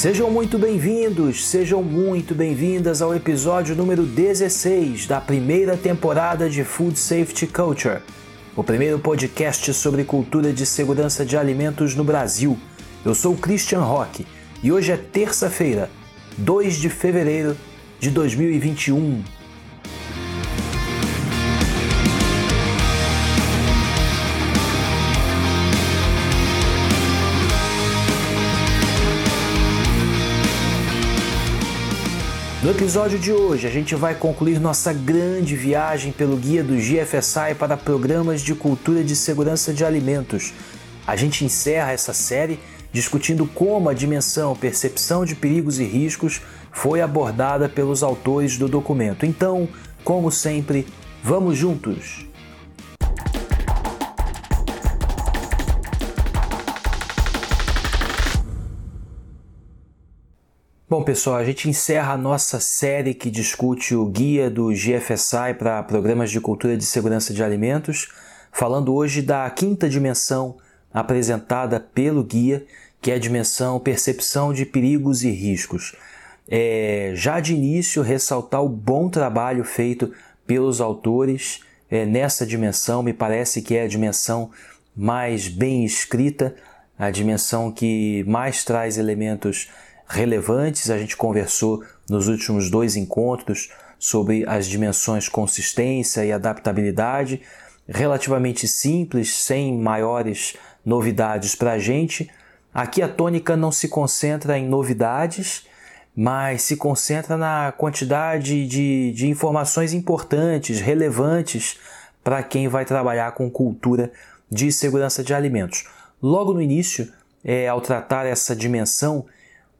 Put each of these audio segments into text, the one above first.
Sejam muito bem-vindos, sejam muito bem-vindas ao episódio número 16 da primeira temporada de Food Safety Culture, o primeiro podcast sobre cultura de segurança de alimentos no Brasil. Eu sou Christian Roque e hoje é terça-feira, 2 de fevereiro de 2021. No episódio de hoje, a gente vai concluir nossa grande viagem pelo guia do GFSI para programas de cultura de segurança de alimentos. A gente encerra essa série discutindo como a dimensão percepção de perigos e riscos foi abordada pelos autores do documento. Então, como sempre, vamos juntos! Bom, pessoal, a gente encerra a nossa série que discute o guia do GFSI para programas de cultura de segurança de alimentos, falando hoje da quinta dimensão apresentada pelo guia, que é a dimensão percepção de perigos e riscos. É, já de início, ressaltar o bom trabalho feito pelos autores é, nessa dimensão, me parece que é a dimensão mais bem escrita, a dimensão que mais traz elementos relevantes. A gente conversou nos últimos dois encontros sobre as dimensões consistência e adaptabilidade, relativamente simples, sem maiores novidades para a gente. Aqui a tônica não se concentra em novidades, mas se concentra na quantidade de, de informações importantes, relevantes para quem vai trabalhar com cultura de segurança de alimentos. Logo no início, é, ao tratar essa dimensão,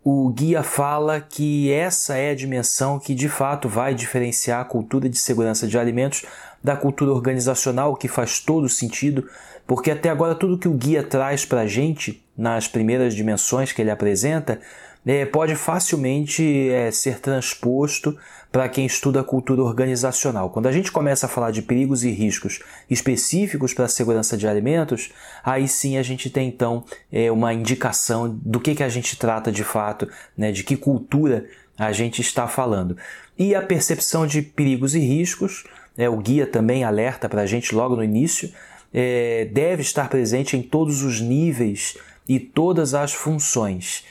o guia fala que essa é a dimensão que de fato vai diferenciar a cultura de segurança de alimentos da cultura organizacional, que faz todo sentido, porque até agora tudo que o guia traz para a gente nas primeiras dimensões que ele apresenta é, pode facilmente é, ser transposto para quem estuda cultura organizacional. Quando a gente começa a falar de perigos e riscos específicos para a segurança de alimentos, aí sim a gente tem então é, uma indicação do que, que a gente trata de fato, né, de que cultura a gente está falando. E a percepção de perigos e riscos, é, o guia também alerta para a gente logo no início, é, deve estar presente em todos os níveis e todas as funções.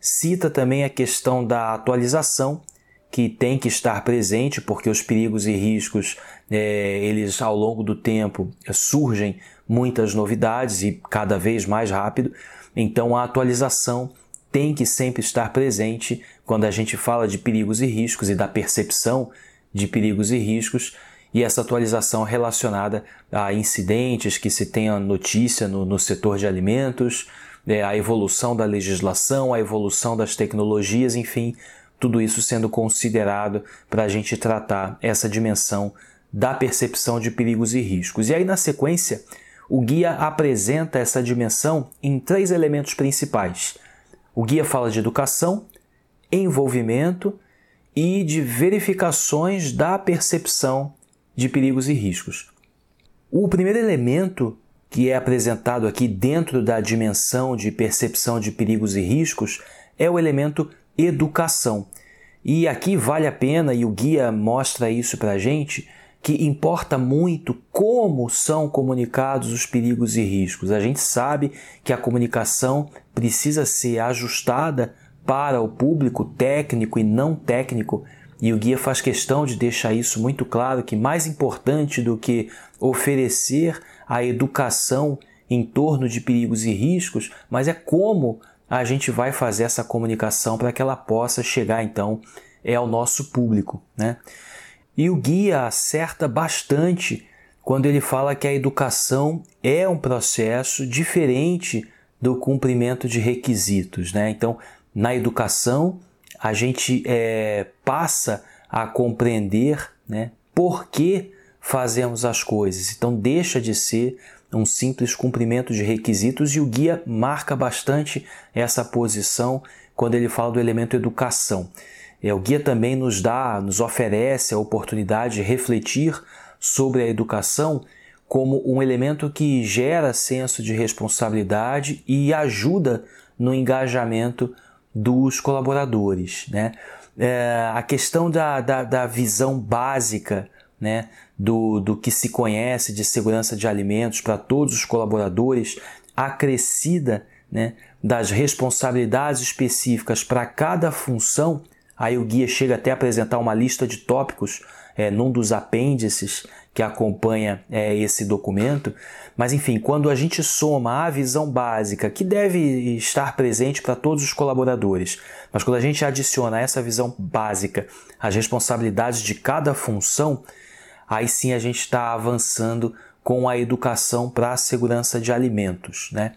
Cita também a questão da atualização, que tem que estar presente, porque os perigos e riscos, é, eles ao longo do tempo surgem muitas novidades e cada vez mais rápido. Então a atualização tem que sempre estar presente quando a gente fala de perigos e riscos e da percepção de perigos e riscos, e essa atualização relacionada a incidentes que se tenha notícia no, no setor de alimentos, é, a evolução da legislação, a evolução das tecnologias, enfim, tudo isso sendo considerado para a gente tratar essa dimensão da percepção de perigos e riscos. E aí, na sequência, o guia apresenta essa dimensão em três elementos principais. O guia fala de educação, envolvimento e de verificações da percepção de perigos e riscos. O primeiro elemento que é apresentado aqui dentro da dimensão de percepção de perigos e riscos é o elemento educação. E aqui vale a pena, e o guia mostra isso para a gente, que importa muito como são comunicados os perigos e riscos. A gente sabe que a comunicação precisa ser ajustada para o público técnico e não técnico, e o guia faz questão de deixar isso muito claro que mais importante do que oferecer a educação em torno de perigos e riscos, mas é como a gente vai fazer essa comunicação para que ela possa chegar então é ao nosso público, né? E o guia acerta bastante quando ele fala que a educação é um processo diferente do cumprimento de requisitos, né? Então, na educação a gente é, passa a compreender, né, por que fazemos as coisas. Então deixa de ser um simples cumprimento de requisitos e o guia marca bastante essa posição quando ele fala do elemento educação. É, o guia também nos dá, nos oferece a oportunidade de refletir sobre a educação como um elemento que gera senso de responsabilidade e ajuda no engajamento dos colaboradores. Né? É, a questão da, da, da visão básica né, do, do que se conhece de segurança de alimentos para todos os colaboradores, acrescida né, das responsabilidades específicas para cada função, aí o guia chega até a apresentar uma lista de tópicos é, num dos apêndices que acompanha é, esse documento. Mas enfim, quando a gente soma a visão básica, que deve estar presente para todos os colaboradores, mas quando a gente adiciona essa visão básica as responsabilidades de cada função, aí sim a gente está avançando com a educação para a segurança de alimentos. Né?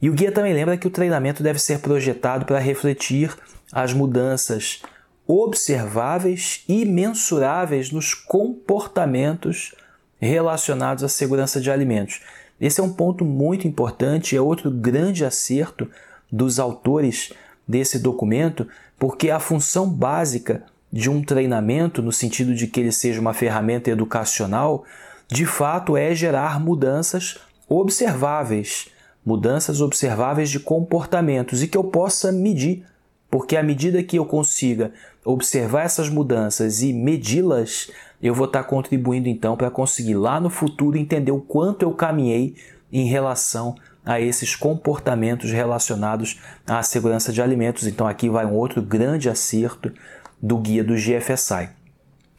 E o guia também lembra que o treinamento deve ser projetado para refletir as mudanças observáveis e mensuráveis nos comportamentos relacionados à segurança de alimentos. Esse é um ponto muito importante, é outro grande acerto dos autores desse documento, porque a função básica de um treinamento, no sentido de que ele seja uma ferramenta educacional, de fato é gerar mudanças observáveis, mudanças observáveis de comportamentos e que eu possa medir, porque à medida que eu consiga observar essas mudanças e medi-las, eu vou estar contribuindo então para conseguir lá no futuro entender o quanto eu caminhei em relação a esses comportamentos relacionados à segurança de alimentos. Então aqui vai um outro grande acerto do guia do GFSI.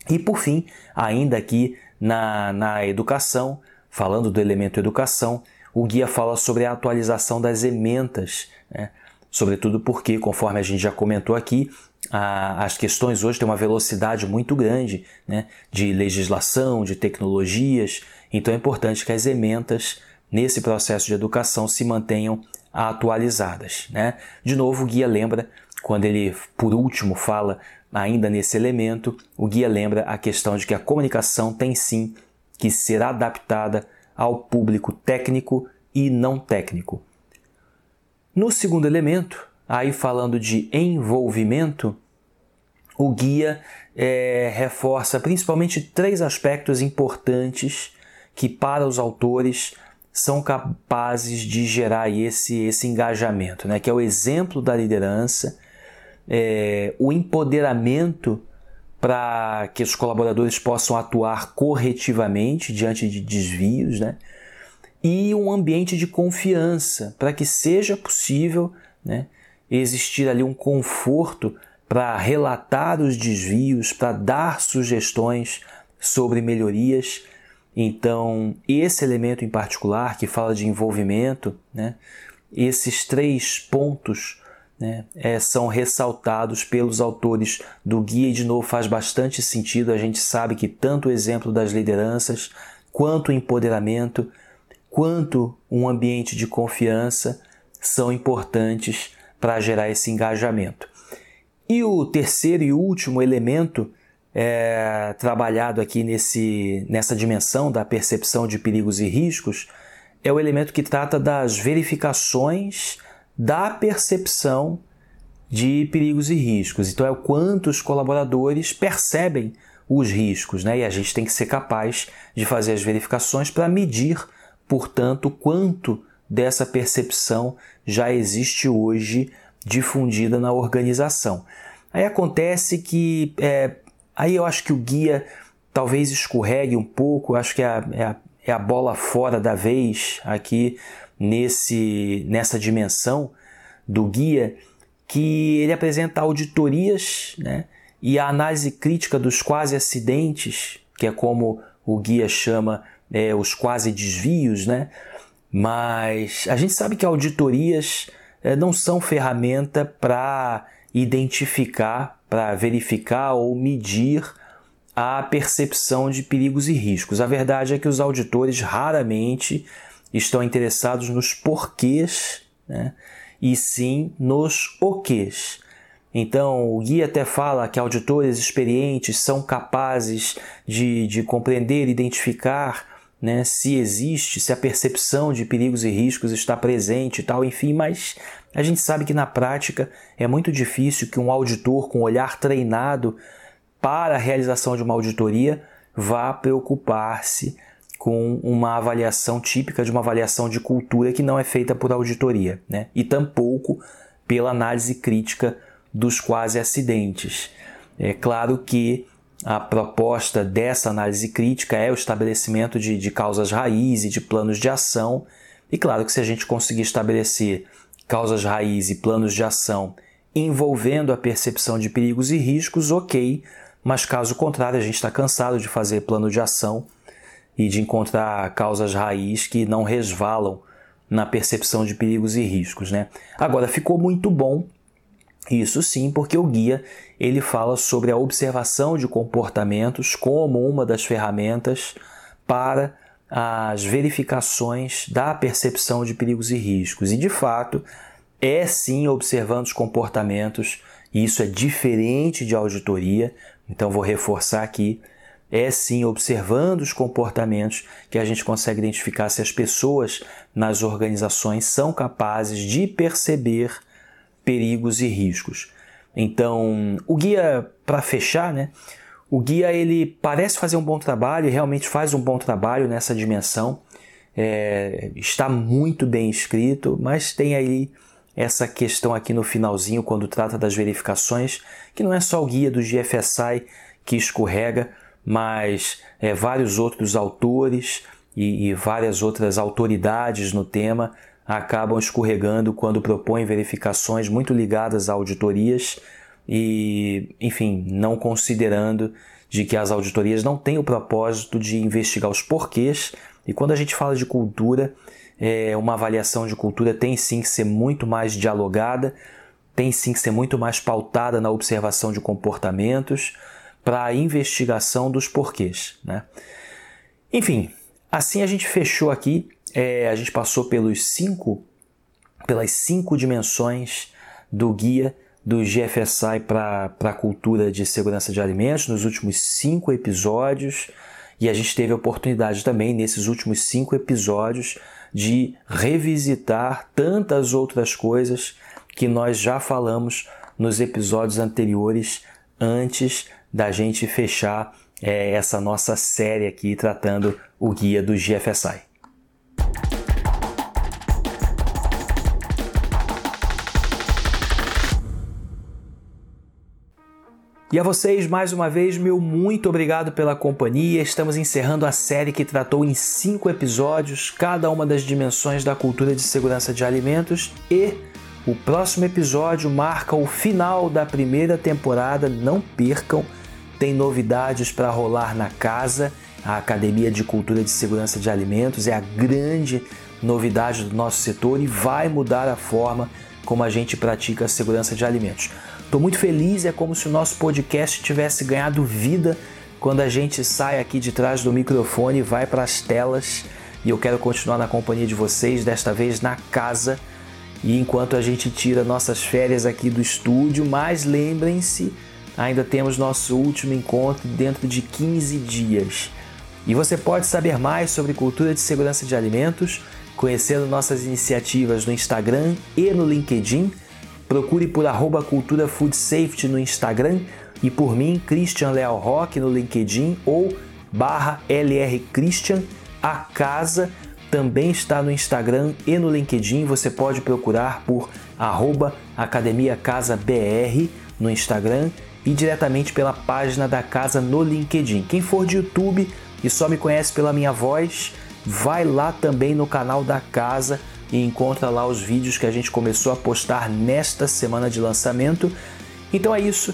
E por fim, ainda aqui na, na educação, falando do elemento educação, o guia fala sobre a atualização das ementas, né? sobretudo porque, conforme a gente já comentou aqui, a, as questões hoje têm uma velocidade muito grande né, de legislação, de tecnologias, então é importante que as ementas nesse processo de educação se mantenham atualizadas. Né? De novo, o guia lembra, quando ele por último fala ainda nesse elemento, o guia lembra a questão de que a comunicação tem sim que ser adaptada ao público técnico e não técnico. No segundo elemento, Aí, falando de envolvimento, o guia é, reforça principalmente três aspectos importantes que, para os autores, são capazes de gerar esse, esse engajamento, né? que é o exemplo da liderança, é, o empoderamento para que os colaboradores possam atuar corretivamente diante de desvios, né? e um ambiente de confiança para que seja possível né, existir ali um conforto para relatar os desvios, para dar sugestões sobre melhorias. Então, esse elemento em particular, que fala de envolvimento, né, esses três pontos né, é, são ressaltados pelos autores do guia e, de novo, faz bastante sentido. A gente sabe que tanto o exemplo das lideranças, quanto o empoderamento, quanto um ambiente de confiança são importantes para gerar esse engajamento. E o terceiro e último elemento é, trabalhado aqui nesse, nessa dimensão da percepção de perigos e riscos é o elemento que trata das verificações da percepção de perigos e riscos. Então, é o quanto os colaboradores percebem os riscos, né? E a gente tem que ser capaz de fazer as verificações para medir, portanto, quanto dessa percepção já existe hoje difundida na organização. Aí acontece que é, aí eu acho que o guia talvez escorregue um pouco, acho que é a, é a, é a bola fora da vez aqui nesse, nessa dimensão do guia, que ele apresenta auditorias né, e a análise crítica dos quase acidentes, que é como o guia chama é, os quase desvios, né? Mas a gente sabe que auditorias eh, não são ferramenta para identificar, para verificar ou medir a percepção de perigos e riscos. A verdade é que os auditores raramente estão interessados nos porquês, né? e sim nos oquês. Então, o guia até fala que auditores experientes são capazes de, de compreender, identificar né, se existe, se a percepção de perigos e riscos está presente e tal, enfim, mas a gente sabe que na prática é muito difícil que um auditor com olhar treinado para a realização de uma auditoria vá preocupar-se com uma avaliação típica de uma avaliação de cultura que não é feita por auditoria, né? E tampouco pela análise crítica dos quase acidentes. É claro que a proposta dessa análise crítica é o estabelecimento de, de causas raiz e de planos de ação. E claro que se a gente conseguir estabelecer causas raiz e planos de ação envolvendo a percepção de perigos e riscos, ok, mas caso contrário, a gente está cansado de fazer plano de ação e de encontrar causas raiz que não resvalam na percepção de perigos e riscos, né? Agora ficou muito bom isso sim, porque o guia ele fala sobre a observação de comportamentos como uma das ferramentas para as verificações da percepção de perigos e riscos. E de fato, é sim observando os comportamentos, e isso é diferente de auditoria, então vou reforçar aqui. É sim observando os comportamentos que a gente consegue identificar se as pessoas nas organizações são capazes de perceber perigos e riscos. Então, o guia, para fechar, né? O guia ele parece fazer um bom trabalho, realmente faz um bom trabalho nessa dimensão. É, está muito bem escrito, mas tem aí essa questão aqui no finalzinho, quando trata das verificações, que não é só o guia do GFSI que escorrega, mas é, vários outros autores e, e várias outras autoridades no tema acabam escorregando quando propõem verificações muito ligadas a auditorias e, enfim, não considerando de que as auditorias não têm o propósito de investigar os porquês. E quando a gente fala de cultura, é, uma avaliação de cultura tem sim que ser muito mais dialogada, tem sim que ser muito mais pautada na observação de comportamentos para a investigação dos porquês. Né? Enfim, assim a gente fechou aqui é, a gente passou pelos cinco, pelas cinco dimensões do guia do GFSI para a cultura de segurança de alimentos nos últimos cinco episódios. E a gente teve a oportunidade também, nesses últimos cinco episódios, de revisitar tantas outras coisas que nós já falamos nos episódios anteriores, antes da gente fechar é, essa nossa série aqui tratando o guia do GFSI. E a vocês, mais uma vez, meu muito obrigado pela companhia. Estamos encerrando a série que tratou em cinco episódios cada uma das dimensões da cultura de segurança de alimentos e o próximo episódio marca o final da primeira temporada. Não percam, tem novidades para rolar na casa. A Academia de Cultura de Segurança de Alimentos é a grande novidade do nosso setor e vai mudar a forma como a gente pratica a segurança de alimentos. Estou muito feliz, é como se o nosso podcast tivesse ganhado vida quando a gente sai aqui de trás do microfone e vai para as telas. E eu quero continuar na companhia de vocês, desta vez na casa. E enquanto a gente tira nossas férias aqui do estúdio, mas lembrem-se, ainda temos nosso último encontro dentro de 15 dias. E você pode saber mais sobre cultura de segurança de alimentos conhecendo nossas iniciativas no Instagram e no LinkedIn Procure por arroba Cultura Food Safety no Instagram e por mim, Christian Leal Rock no LinkedIn ou barra LR Christian. A casa também está no Instagram e no LinkedIn. Você pode procurar por arroba Academia Casa BR no Instagram e diretamente pela página da casa no LinkedIn. Quem for de YouTube e só me conhece pela minha voz, vai lá também no canal da casa e encontra lá os vídeos que a gente começou a postar nesta semana de lançamento. Então é isso.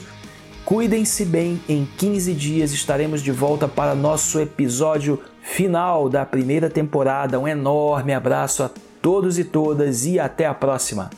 Cuidem-se bem, em 15 dias estaremos de volta para nosso episódio final da primeira temporada. Um enorme abraço a todos e todas e até a próxima!